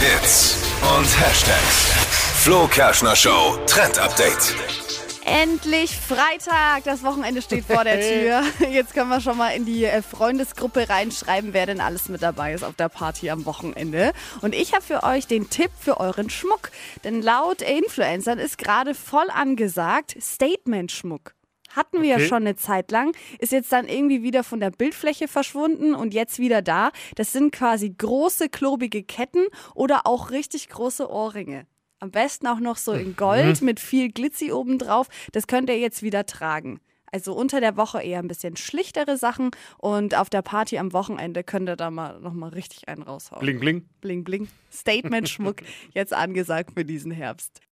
Hits und Hashtags. Flo Kerschner Show Trend Update. Endlich Freitag, das Wochenende steht vor der Tür. Jetzt können wir schon mal in die äh, Freundesgruppe reinschreiben, wer denn alles mit dabei ist auf der Party am Wochenende. Und ich habe für euch den Tipp für euren Schmuck. Denn laut Influencern ist gerade voll angesagt Statement-Schmuck. Hatten wir ja Okay. schon eine Zeit lang, ist jetzt dann irgendwie wieder von der Bildfläche verschwunden und jetzt wieder da. Das sind quasi große, klobige Ketten oder auch richtig große Ohrringe. Am besten auch noch so in Gold mit viel Glitzy obendrauf. Das könnt ihr jetzt wieder tragen. Also unter der Woche eher ein bisschen schlichtere Sachen und auf der Party am Wochenende könnt ihr da mal nochmal richtig einen raushauen. Bling, bling. bling, bling. Statement-Schmuck jetzt angesagt für diesen Herbst.